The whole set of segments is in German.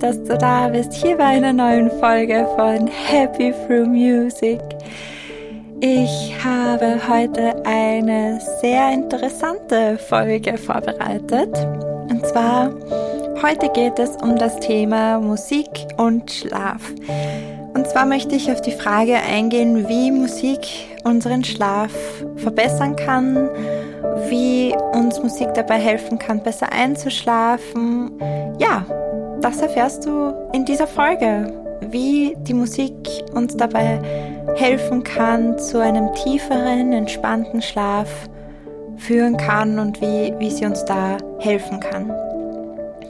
dass du da bist, hier bei einer neuen Folge von Happy Through Music. Ich habe heute eine sehr interessante Folge vorbereitet. Und zwar, heute geht es um das Thema Musik und Schlaf. Und zwar möchte ich auf die Frage eingehen, wie Musik unseren Schlaf verbessern kann, wie uns Musik dabei helfen kann, besser einzuschlafen. Ja, das erfährst du in dieser Folge, wie die Musik uns dabei helfen kann, zu einem tieferen, entspannten Schlaf führen kann und wie, wie sie uns da helfen kann.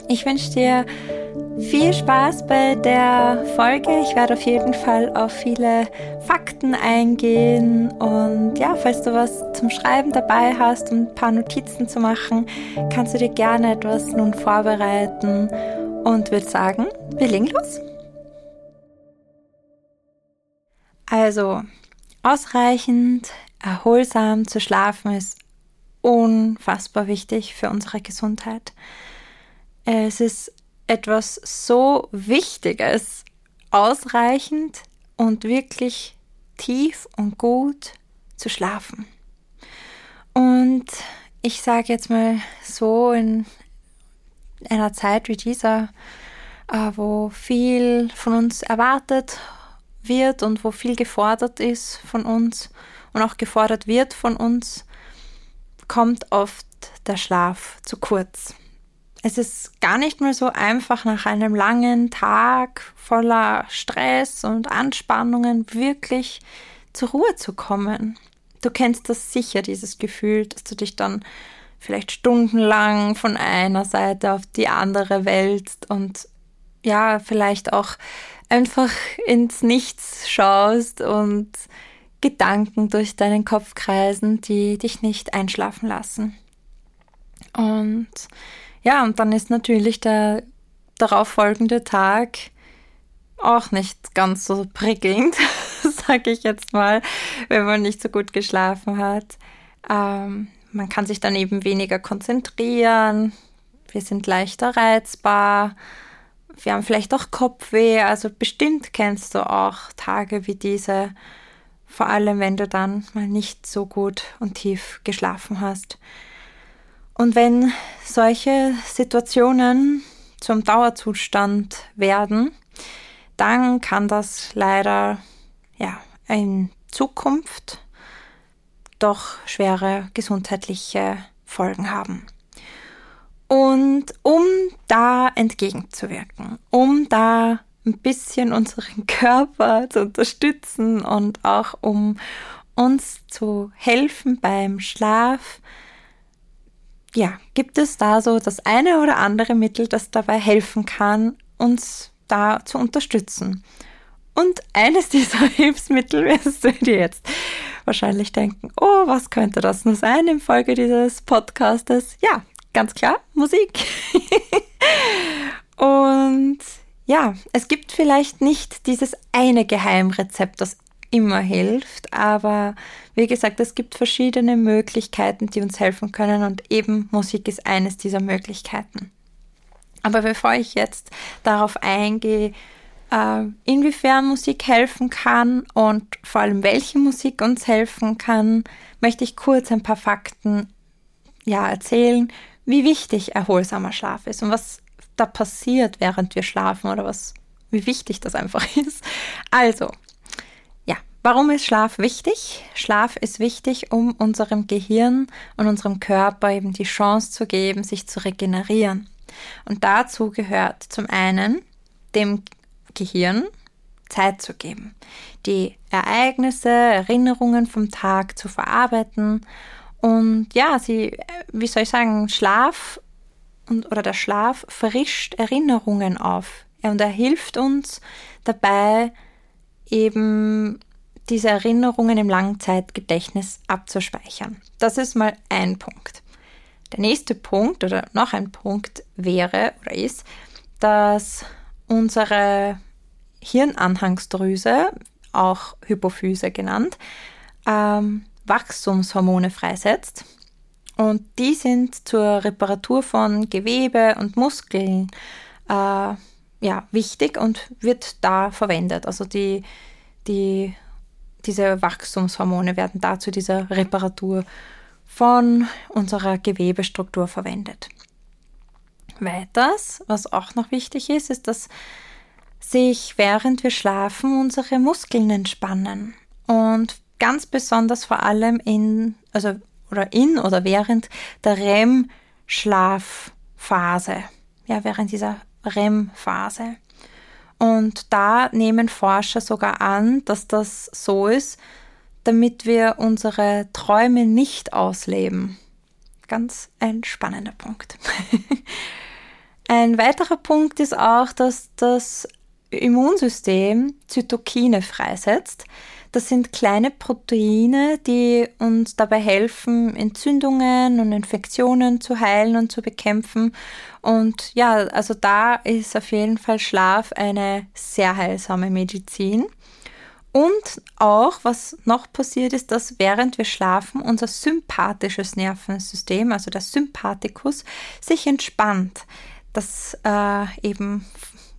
Ich wünsche dir viel Spaß bei der Folge. Ich werde auf jeden Fall auf viele Fakten eingehen und ja, falls du was zum Schreiben dabei hast und ein paar Notizen zu machen, kannst du dir gerne etwas nun vorbereiten und würde sagen, wir legen los. Also, ausreichend, erholsam zu schlafen ist unfassbar wichtig für unsere Gesundheit. Es ist etwas so Wichtiges, ausreichend und wirklich tief und gut zu schlafen. Und ich sage jetzt mal so in einer Zeit wie dieser, äh, wo viel von uns erwartet wird und wo viel gefordert ist von uns und auch gefordert wird von uns, kommt oft der Schlaf zu kurz es ist gar nicht mehr so einfach, nach einem langen Tag voller Stress und Anspannungen wirklich zur Ruhe zu kommen. Du kennst das sicher, dieses Gefühl, dass du dich dann vielleicht stundenlang von einer Seite auf die andere wälzt und ja, vielleicht auch einfach ins Nichts schaust und Gedanken durch deinen Kopf kreisen, die dich nicht einschlafen lassen. Und ja, und dann ist natürlich der darauffolgende Tag auch nicht ganz so prickelnd, sage ich jetzt mal, wenn man nicht so gut geschlafen hat. Ähm, man kann sich dann eben weniger konzentrieren, wir sind leichter reizbar, wir haben vielleicht auch Kopfweh, also bestimmt kennst du auch Tage wie diese, vor allem wenn du dann mal nicht so gut und tief geschlafen hast. Und wenn solche Situationen zum Dauerzustand werden, dann kann das leider ja in Zukunft doch schwere gesundheitliche Folgen haben. Und um da entgegenzuwirken, um da ein bisschen unseren Körper zu unterstützen und auch um uns zu helfen beim Schlaf, ja, gibt es da so das eine oder andere Mittel, das dabei helfen kann, uns da zu unterstützen. Und eines dieser Hilfsmittel wirst du dir jetzt wahrscheinlich denken, oh, was könnte das nur sein im Folge dieses Podcastes? Ja, ganz klar, Musik. Und ja, es gibt vielleicht nicht dieses eine Geheimrezept, das immer hilft. Aber wie gesagt, es gibt verschiedene Möglichkeiten, die uns helfen können und eben Musik ist eines dieser Möglichkeiten. Aber bevor ich jetzt darauf eingehe, inwiefern Musik helfen kann und vor allem welche Musik uns helfen kann, möchte ich kurz ein paar Fakten ja, erzählen, wie wichtig erholsamer Schlaf ist und was da passiert, während wir schlafen oder was, wie wichtig das einfach ist. Also, Warum ist Schlaf wichtig? Schlaf ist wichtig, um unserem Gehirn und unserem Körper eben die Chance zu geben, sich zu regenerieren. Und dazu gehört zum einen dem Gehirn Zeit zu geben, die Ereignisse, Erinnerungen vom Tag zu verarbeiten und ja, sie, wie soll ich sagen, Schlaf und, oder der Schlaf verrischt Erinnerungen auf und er hilft uns dabei, eben diese Erinnerungen im Langzeitgedächtnis abzuspeichern. Das ist mal ein Punkt. Der nächste Punkt oder noch ein Punkt wäre oder ist, dass unsere Hirnanhangsdrüse, auch Hypophyse genannt, ähm, Wachstumshormone freisetzt. Und die sind zur Reparatur von Gewebe und Muskeln äh, ja, wichtig und wird da verwendet. Also die, die, diese Wachstumshormone werden da zu dieser Reparatur von unserer Gewebestruktur verwendet. Weiters, was auch noch wichtig ist, ist, dass sich während wir schlafen unsere Muskeln entspannen und ganz besonders vor allem in, also oder in oder während der REM-Schlafphase, ja, während dieser REM-Phase. Und da nehmen Forscher sogar an, dass das so ist, damit wir unsere Träume nicht ausleben. Ganz ein spannender Punkt. ein weiterer Punkt ist auch, dass das Immunsystem Zytokine freisetzt. Das sind kleine Proteine, die uns dabei helfen, Entzündungen und Infektionen zu heilen und zu bekämpfen. Und ja, also da ist auf jeden Fall Schlaf eine sehr heilsame Medizin. Und auch, was noch passiert ist, dass während wir schlafen, unser sympathisches Nervensystem, also der Sympathikus, sich entspannt. Das äh, eben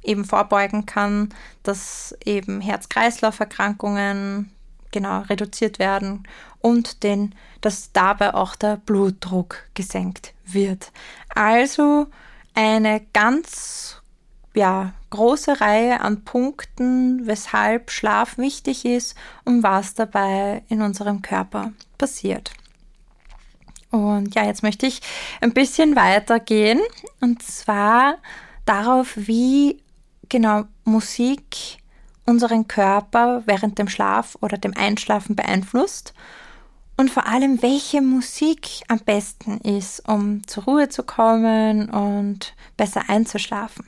eben vorbeugen kann, dass eben Herz-Kreislauf-Erkrankungen genau reduziert werden und den, dass dabei auch der Blutdruck gesenkt wird. Also eine ganz ja, große Reihe an Punkten, weshalb Schlaf wichtig ist und was dabei in unserem Körper passiert. Und ja, jetzt möchte ich ein bisschen weitergehen und zwar darauf, wie genau Musik unseren Körper während dem Schlaf oder dem Einschlafen beeinflusst und vor allem, welche Musik am besten ist, um zur Ruhe zu kommen und besser einzuschlafen.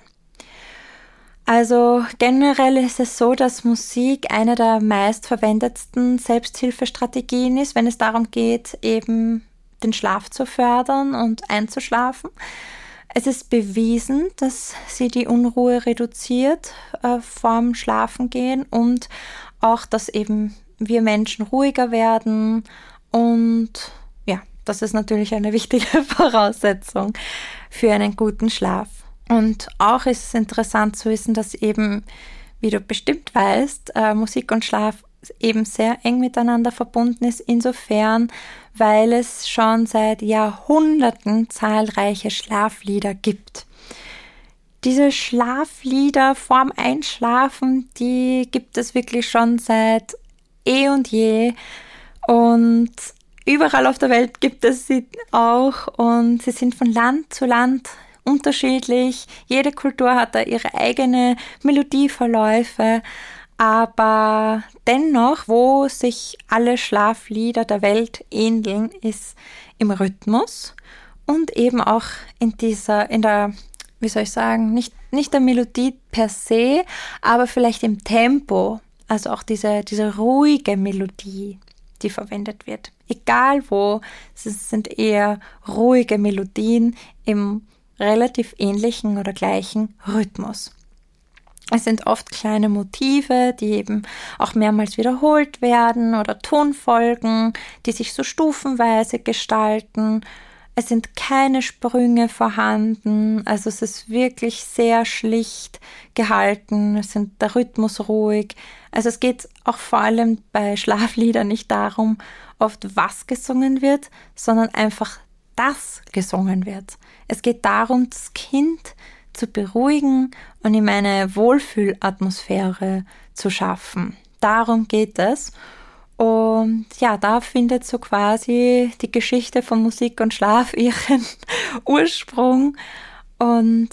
Also generell ist es so, dass Musik eine der meistverwendetsten Selbsthilfestrategien ist, wenn es darum geht, eben den Schlaf zu fördern und einzuschlafen. Es ist bewiesen, dass sie die Unruhe reduziert äh, vorm Schlafengehen und auch, dass eben wir Menschen ruhiger werden und ja, das ist natürlich eine wichtige Voraussetzung für einen guten Schlaf. Und auch ist es interessant zu wissen, dass eben, wie du bestimmt weißt, äh, Musik und Schlaf eben sehr eng miteinander verbunden ist, insofern, weil es schon seit Jahrhunderten zahlreiche Schlaflieder gibt. Diese Schlaflieder vorm Einschlafen, die gibt es wirklich schon seit eh und je und überall auf der Welt gibt es sie auch und sie sind von Land zu Land unterschiedlich. Jede Kultur hat da ihre eigene Melodieverläufe aber dennoch, wo sich alle Schlaflieder der Welt ähneln, ist im Rhythmus und eben auch in dieser, in der, wie soll ich sagen, nicht, nicht der Melodie per se, aber vielleicht im Tempo. Also auch diese, diese ruhige Melodie, die verwendet wird. Egal wo, es sind eher ruhige Melodien im relativ ähnlichen oder gleichen Rhythmus. Es sind oft kleine Motive, die eben auch mehrmals wiederholt werden oder Tonfolgen, die sich so stufenweise gestalten. Es sind keine Sprünge vorhanden, also es ist wirklich sehr schlicht gehalten, es sind der Rhythmus ruhig. Also es geht auch vor allem bei Schlafliedern nicht darum, oft was gesungen wird, sondern einfach das gesungen wird. Es geht darum, das Kind zu beruhigen und ihm eine Wohlfühlatmosphäre zu schaffen. Darum geht es. Und ja, da findet so quasi die Geschichte von Musik und Schlaf ihren Ursprung. Und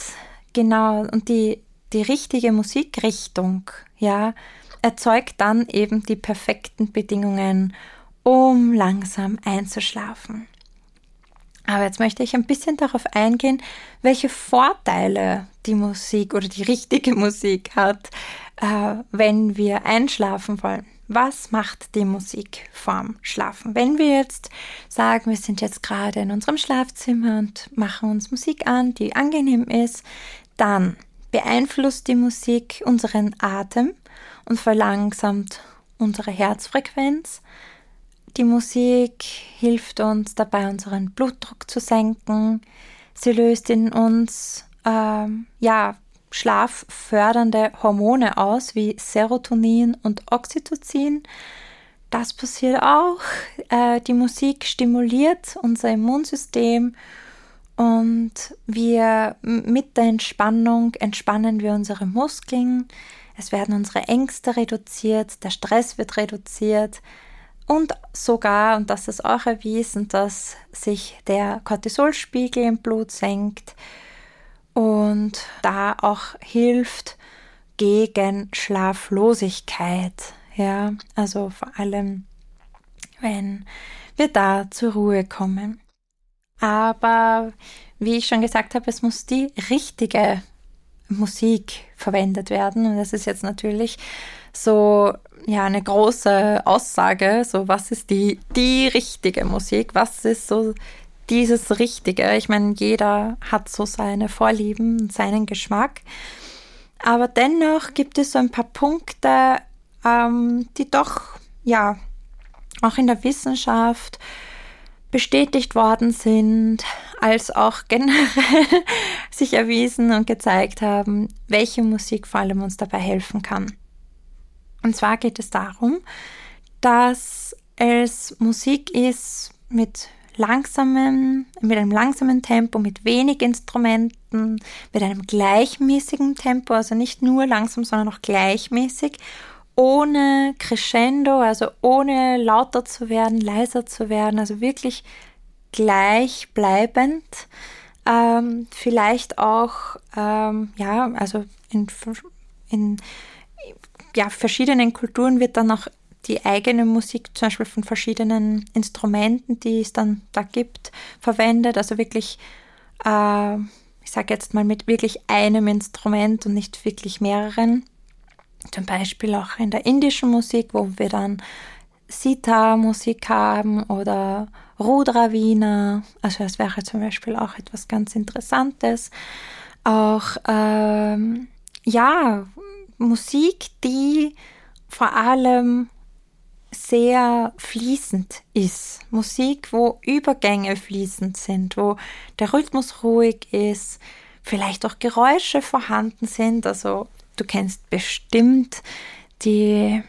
genau, und die, die richtige Musikrichtung, ja, erzeugt dann eben die perfekten Bedingungen, um langsam einzuschlafen. Aber jetzt möchte ich ein bisschen darauf eingehen, welche Vorteile die Musik oder die richtige Musik hat, äh, wenn wir einschlafen wollen. Was macht die Musik vorm Schlafen? Wenn wir jetzt sagen, wir sind jetzt gerade in unserem Schlafzimmer und machen uns Musik an, die angenehm ist, dann beeinflusst die Musik unseren Atem und verlangsamt unsere Herzfrequenz, die Musik hilft uns dabei, unseren Blutdruck zu senken. Sie löst in uns ähm, ja schlaffördernde Hormone aus, wie Serotonin und Oxytocin. Das passiert auch. Äh, die Musik stimuliert unser Immunsystem und wir mit der Entspannung entspannen wir unsere Muskeln. Es werden unsere Ängste reduziert, der Stress wird reduziert und sogar, und das ist auch erwiesen, dass sich der Cortisolspiegel im Blut senkt und da auch hilft gegen Schlaflosigkeit. Ja, also vor allem, wenn wir da zur Ruhe kommen. Aber wie ich schon gesagt habe, es muss die richtige Musik verwendet werden. Und das ist jetzt natürlich so ja eine große Aussage. So, was ist die, die richtige Musik? Was ist so dieses Richtige? Ich meine, jeder hat so seine Vorlieben, seinen Geschmack. Aber dennoch gibt es so ein paar Punkte, ähm, die doch, ja, auch in der Wissenschaft bestätigt worden sind, als auch generell sich erwiesen und gezeigt haben, welche Musik vor allem uns dabei helfen kann. Und zwar geht es darum, dass es Musik ist mit langsamen, mit einem langsamen Tempo, mit wenig Instrumenten, mit einem gleichmäßigen Tempo, also nicht nur langsam, sondern auch gleichmäßig, ohne Crescendo, also ohne lauter zu werden, leiser zu werden, also wirklich gleichbleibend. Ähm, vielleicht auch, ähm, ja, also in, in ja, verschiedenen Kulturen wird dann auch die eigene Musik, zum Beispiel von verschiedenen Instrumenten, die es dann da gibt, verwendet. Also wirklich, äh, ich sage jetzt mal mit wirklich einem Instrument und nicht wirklich mehreren. Zum Beispiel auch in der indischen Musik, wo wir dann Sita-Musik haben oder Rudra-Wiener. Also das wäre zum Beispiel auch etwas ganz Interessantes. Auch ähm, ja Musik, die vor allem sehr fließend ist. Musik, wo Übergänge fließend sind, wo der Rhythmus ruhig ist, vielleicht auch Geräusche vorhanden sind. Also du kennst bestimmt die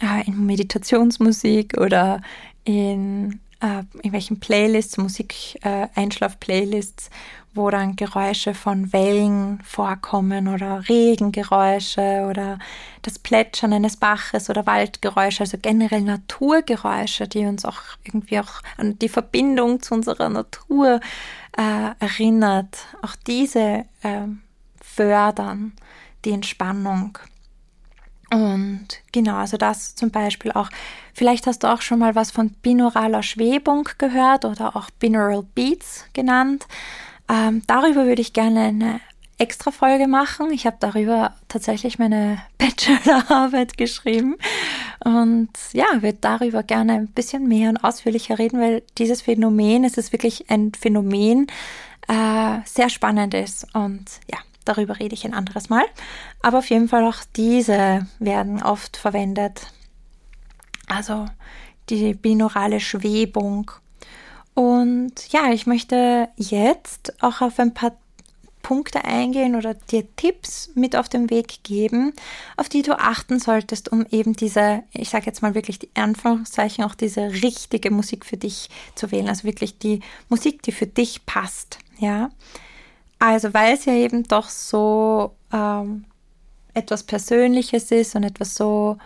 äh, in Meditationsmusik oder in äh, irgendwelchen Playlists, Musik, äh, wo dann Geräusche von Wellen vorkommen oder Regengeräusche oder das Plätschern eines Baches oder Waldgeräusche, also generell Naturgeräusche, die uns auch irgendwie auch an die Verbindung zu unserer Natur äh, erinnert. Auch diese äh, fördern die Entspannung. Und genau, also das zum Beispiel auch. Vielleicht hast du auch schon mal was von binauraler Schwebung gehört oder auch Binaural Beats genannt. Ähm, darüber würde ich gerne eine extra Folge machen. Ich habe darüber tatsächlich meine Bachelorarbeit geschrieben und ja, würde darüber gerne ein bisschen mehr und ausführlicher reden, weil dieses Phänomen, es ist wirklich ein Phänomen, äh, sehr spannend ist und ja, darüber rede ich ein anderes Mal. Aber auf jeden Fall auch diese werden oft verwendet. Also die binaurale Schwebung und ja, ich möchte jetzt auch auf ein paar Punkte eingehen oder dir Tipps mit auf den Weg geben, auf die du achten solltest, um eben diese, ich sage jetzt mal wirklich die Anführungszeichen, auch diese richtige Musik für dich zu wählen. Also wirklich die Musik, die für dich passt. Ja. Also, weil es ja eben doch so ähm, etwas Persönliches ist und etwas so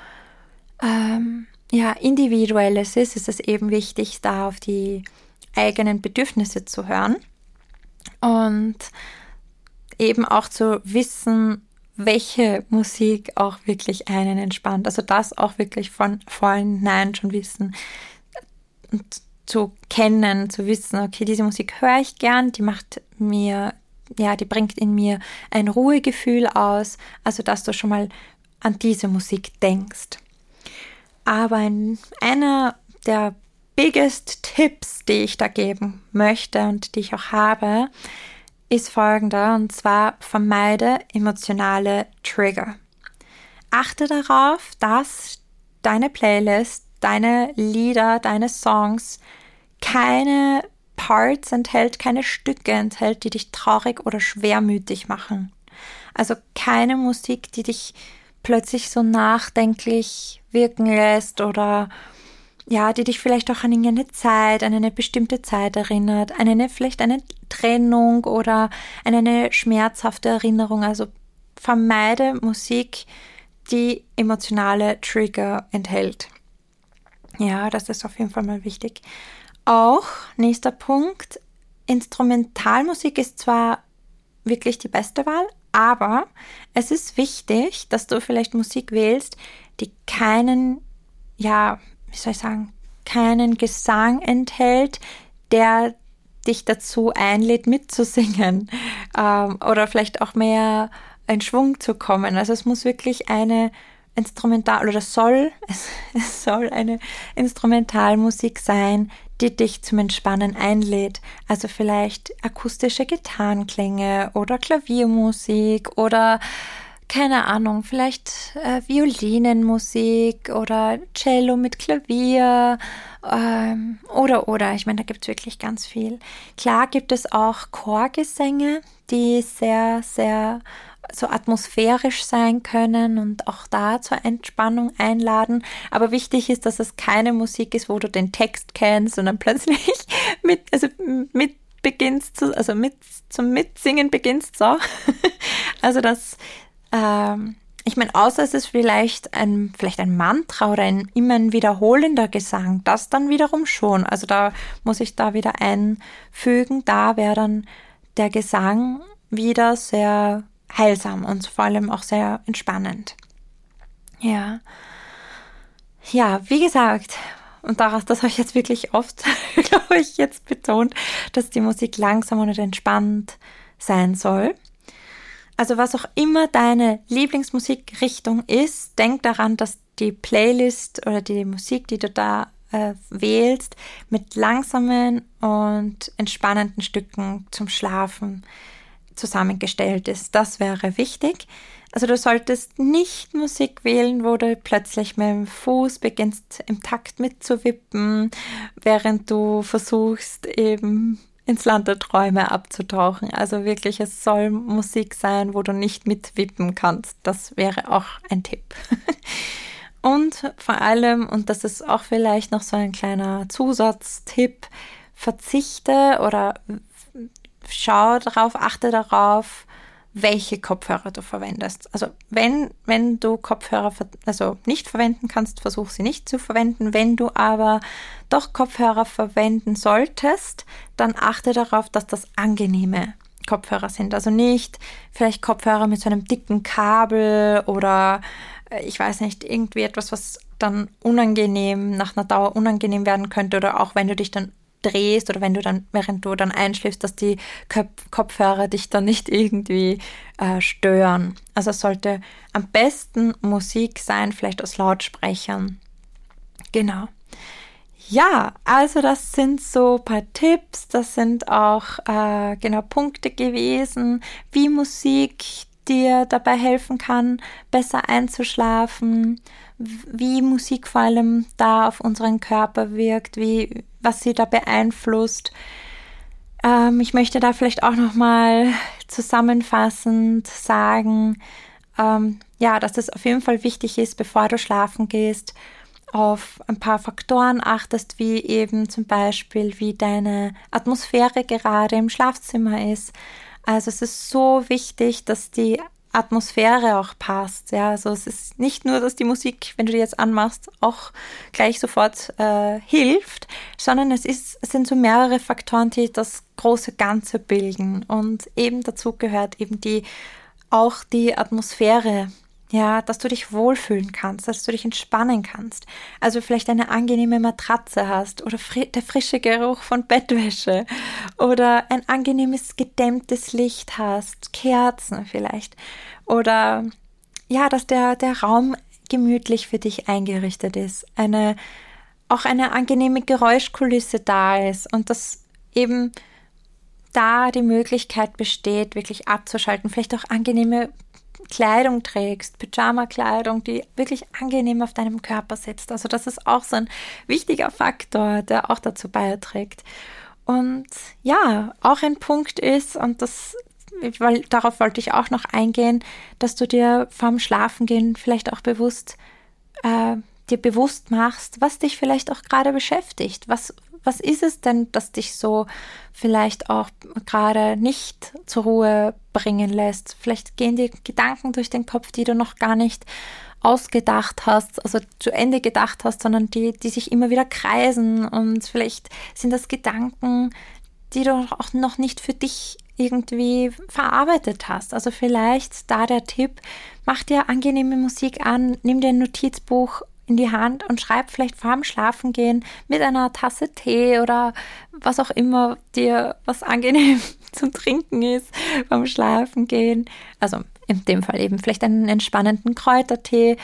ähm, ja, Individuelles ist, ist es eben wichtig, da auf die eigenen Bedürfnisse zu hören und eben auch zu wissen, welche Musik auch wirklich einen entspannt. Also das auch wirklich von vornherein schon wissen und zu kennen, zu wissen, okay, diese Musik höre ich gern, die macht mir, ja, die bringt in mir ein Ruhegefühl aus. Also dass du schon mal an diese Musik denkst. Aber ein, einer der biggest Tipps, die ich da geben möchte und die ich auch habe, ist folgender und zwar vermeide emotionale Trigger. Achte darauf, dass deine Playlist, deine Lieder, deine Songs keine Parts enthält, keine Stücke enthält, die dich traurig oder schwermütig machen. Also keine Musik, die dich plötzlich so nachdenklich wirken lässt oder ja, die dich vielleicht auch an eine Zeit, an eine bestimmte Zeit erinnert, an eine vielleicht eine Trennung oder an eine schmerzhafte Erinnerung. Also vermeide Musik, die emotionale Trigger enthält. Ja, das ist auf jeden Fall mal wichtig. Auch nächster Punkt, Instrumentalmusik ist zwar wirklich die beste Wahl, aber es ist wichtig, dass du vielleicht Musik wählst, die keinen, ja, wie soll ich sagen, keinen Gesang enthält, der dich dazu einlädt, mitzusingen ähm, oder vielleicht auch mehr in Schwung zu kommen. Also es muss wirklich eine Instrumental oder soll es, es soll eine Instrumentalmusik sein, die dich zum Entspannen einlädt. Also vielleicht akustische Gitarrenklänge oder Klaviermusik oder keine Ahnung, vielleicht äh, Violinenmusik oder Cello mit Klavier ähm, oder oder. Ich meine, da gibt es wirklich ganz viel. Klar gibt es auch Chorgesänge, die sehr, sehr so atmosphärisch sein können und auch da zur Entspannung einladen. Aber wichtig ist, dass es keine Musik ist, wo du den Text kennst dann plötzlich mit, also mit beginnst zu, also mit zum Mitsingen beginnst so. also das ähm, ich meine, außer es ist vielleicht ein, vielleicht ein Mantra oder ein immer ein wiederholender Gesang, das dann wiederum schon. Also da muss ich da wieder einfügen, da wäre dann der Gesang wieder sehr heilsam und vor allem auch sehr entspannend. Ja. Ja, wie gesagt, und daraus, das habe ich jetzt wirklich oft, glaube ich, jetzt betont, dass die Musik langsam und entspannt sein soll. Also was auch immer deine Lieblingsmusikrichtung ist, denk daran, dass die Playlist oder die Musik, die du da äh, wählst, mit langsamen und entspannenden Stücken zum Schlafen zusammengestellt ist. Das wäre wichtig. Also du solltest nicht Musik wählen, wo du plötzlich mit dem Fuß beginnst im Takt mitzuwippen, während du versuchst eben ins Land der Träume abzutauchen. Also wirklich, es soll Musik sein, wo du nicht mitwippen kannst. Das wäre auch ein Tipp. Und vor allem, und das ist auch vielleicht noch so ein kleiner Zusatztipp, verzichte oder schau darauf, achte darauf, welche Kopfhörer du verwendest. Also wenn, wenn du Kopfhörer also nicht verwenden kannst, versuch sie nicht zu verwenden. Wenn du aber doch Kopfhörer verwenden solltest, dann achte darauf, dass das angenehme Kopfhörer sind. Also nicht vielleicht Kopfhörer mit so einem dicken Kabel oder äh, ich weiß nicht, irgendwie etwas, was dann unangenehm, nach einer Dauer unangenehm werden könnte oder auch wenn du dich dann drehst oder wenn du dann, während du dann einschläfst, dass die Kopfhörer dich dann nicht irgendwie äh, stören. Also es sollte am besten Musik sein, vielleicht aus Lautsprechern. Genau. Ja, also das sind so paar Tipps, das sind auch äh, genau Punkte gewesen, wie Musik dir dabei helfen kann, besser einzuschlafen, wie Musik vor allem da auf unseren Körper wirkt, wie, was sie da beeinflusst. Ähm, ich möchte da vielleicht auch nochmal zusammenfassend sagen, ähm, ja, dass es auf jeden Fall wichtig ist, bevor du schlafen gehst, auf ein paar Faktoren achtest, wie eben zum Beispiel, wie deine Atmosphäre gerade im Schlafzimmer ist. Also es ist so wichtig, dass die Atmosphäre auch passt. Ja, also es ist nicht nur, dass die Musik, wenn du die jetzt anmachst, auch gleich sofort äh, hilft, sondern es ist, es sind so mehrere Faktoren, die das große Ganze bilden. Und eben dazu gehört eben die, auch die Atmosphäre ja, dass du dich wohlfühlen kannst, dass du dich entspannen kannst. Also vielleicht eine angenehme Matratze hast oder fri der frische Geruch von Bettwäsche oder ein angenehmes gedämmtes Licht hast, Kerzen vielleicht oder ja, dass der, der Raum gemütlich für dich eingerichtet ist, eine auch eine angenehme Geräuschkulisse da ist und dass eben da die Möglichkeit besteht, wirklich abzuschalten, vielleicht auch angenehme Kleidung trägst, Pyjama-Kleidung, die wirklich angenehm auf deinem Körper sitzt. Also das ist auch so ein wichtiger Faktor, der auch dazu beiträgt. Und ja, auch ein Punkt ist, und das weil darauf wollte ich auch noch eingehen, dass du dir vorm Schlafengehen vielleicht auch bewusst äh, dir bewusst machst, was dich vielleicht auch gerade beschäftigt. Was, was ist es denn, das dich so vielleicht auch gerade nicht zur Ruhe bringen lässt? Vielleicht gehen dir Gedanken durch den Kopf, die du noch gar nicht ausgedacht hast, also zu Ende gedacht hast, sondern die, die sich immer wieder kreisen und vielleicht sind das Gedanken, die du auch noch nicht für dich irgendwie verarbeitet hast. Also vielleicht da der Tipp, mach dir angenehme Musik an, nimm dir ein Notizbuch in die Hand und schreib vielleicht vor dem Schlafengehen mit einer Tasse Tee oder was auch immer dir was angenehm zum Trinken ist beim Schlafengehen. Also in dem Fall eben vielleicht einen entspannenden Kräutertee.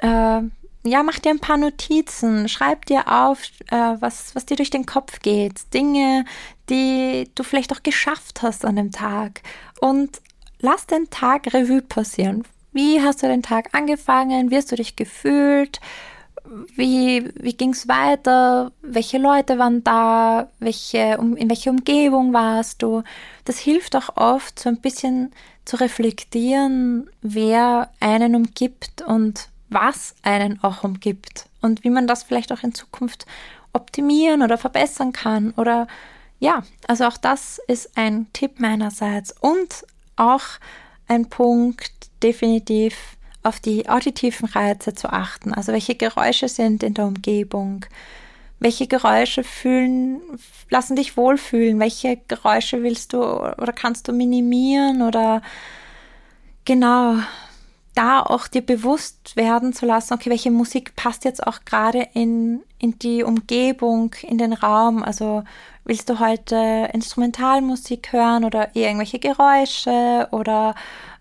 Äh, ja, mach dir ein paar Notizen, schreib dir auf, äh, was, was dir durch den Kopf geht, Dinge, die du vielleicht auch geschafft hast an dem Tag und lass den Tag Revue passieren. Wie hast du den Tag angefangen? Wie hast du dich gefühlt? Wie, wie ging es weiter? Welche Leute waren da? Welche, in welcher Umgebung warst du? Das hilft auch oft, so ein bisschen zu reflektieren, wer einen umgibt und was einen auch umgibt und wie man das vielleicht auch in Zukunft optimieren oder verbessern kann. Oder ja, also auch das ist ein Tipp meinerseits und auch ein Punkt, definitiv auf die auditiven Reize zu achten. Also welche Geräusche sind in der Umgebung? Welche Geräusche fühlen, lassen dich wohlfühlen? Welche Geräusche willst du oder kannst du minimieren oder genau da auch dir bewusst werden zu lassen, okay, welche Musik passt jetzt auch gerade in, in die Umgebung, in den Raum. Also willst du heute Instrumentalmusik hören oder irgendwelche Geräusche oder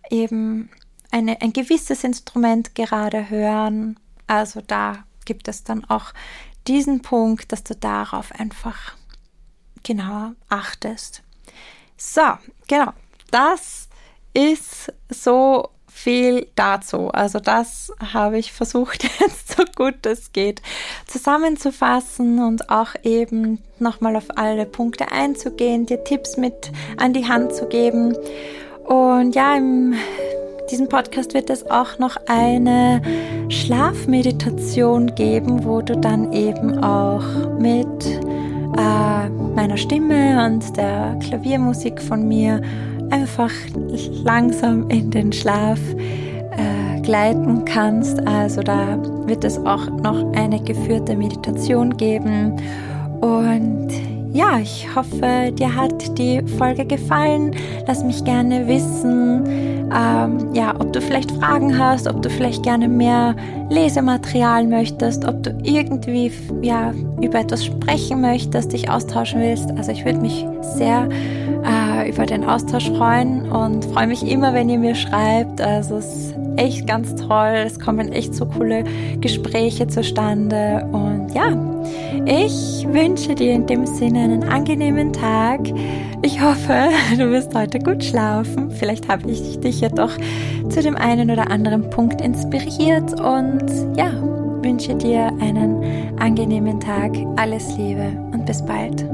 eben eine, ein gewisses Instrument gerade hören. Also da gibt es dann auch diesen Punkt, dass du darauf einfach genauer achtest. So, genau. Das ist so viel dazu. Also das habe ich versucht jetzt so gut es geht zusammenzufassen und auch eben nochmal auf alle Punkte einzugehen, dir Tipps mit an die Hand zu geben. Und ja, im diesem Podcast wird es auch noch eine Schlafmeditation geben, wo du dann eben auch mit äh, meiner Stimme und der Klaviermusik von mir einfach langsam in den Schlaf äh, gleiten kannst. Also da wird es auch noch eine geführte Meditation geben. Und ja, ich hoffe, dir hat die Folge gefallen. Lass mich gerne wissen, ähm, ja, ob du vielleicht Fragen hast, ob du vielleicht gerne mehr Lesematerial möchtest, ob du irgendwie ja, über etwas sprechen möchtest, dich austauschen willst. Also ich würde mich sehr äh, über den Austausch freuen und freue mich immer, wenn ihr mir schreibt. Also es ist echt ganz toll. Es kommen echt so coole Gespräche zustande. Und ja, ich wünsche dir in dem Sinne einen angenehmen Tag. Ich hoffe, du wirst heute gut schlafen. Vielleicht habe ich dich ja doch zu dem einen oder anderen Punkt inspiriert und ja, wünsche dir einen angenehmen Tag. Alles Liebe und bis bald.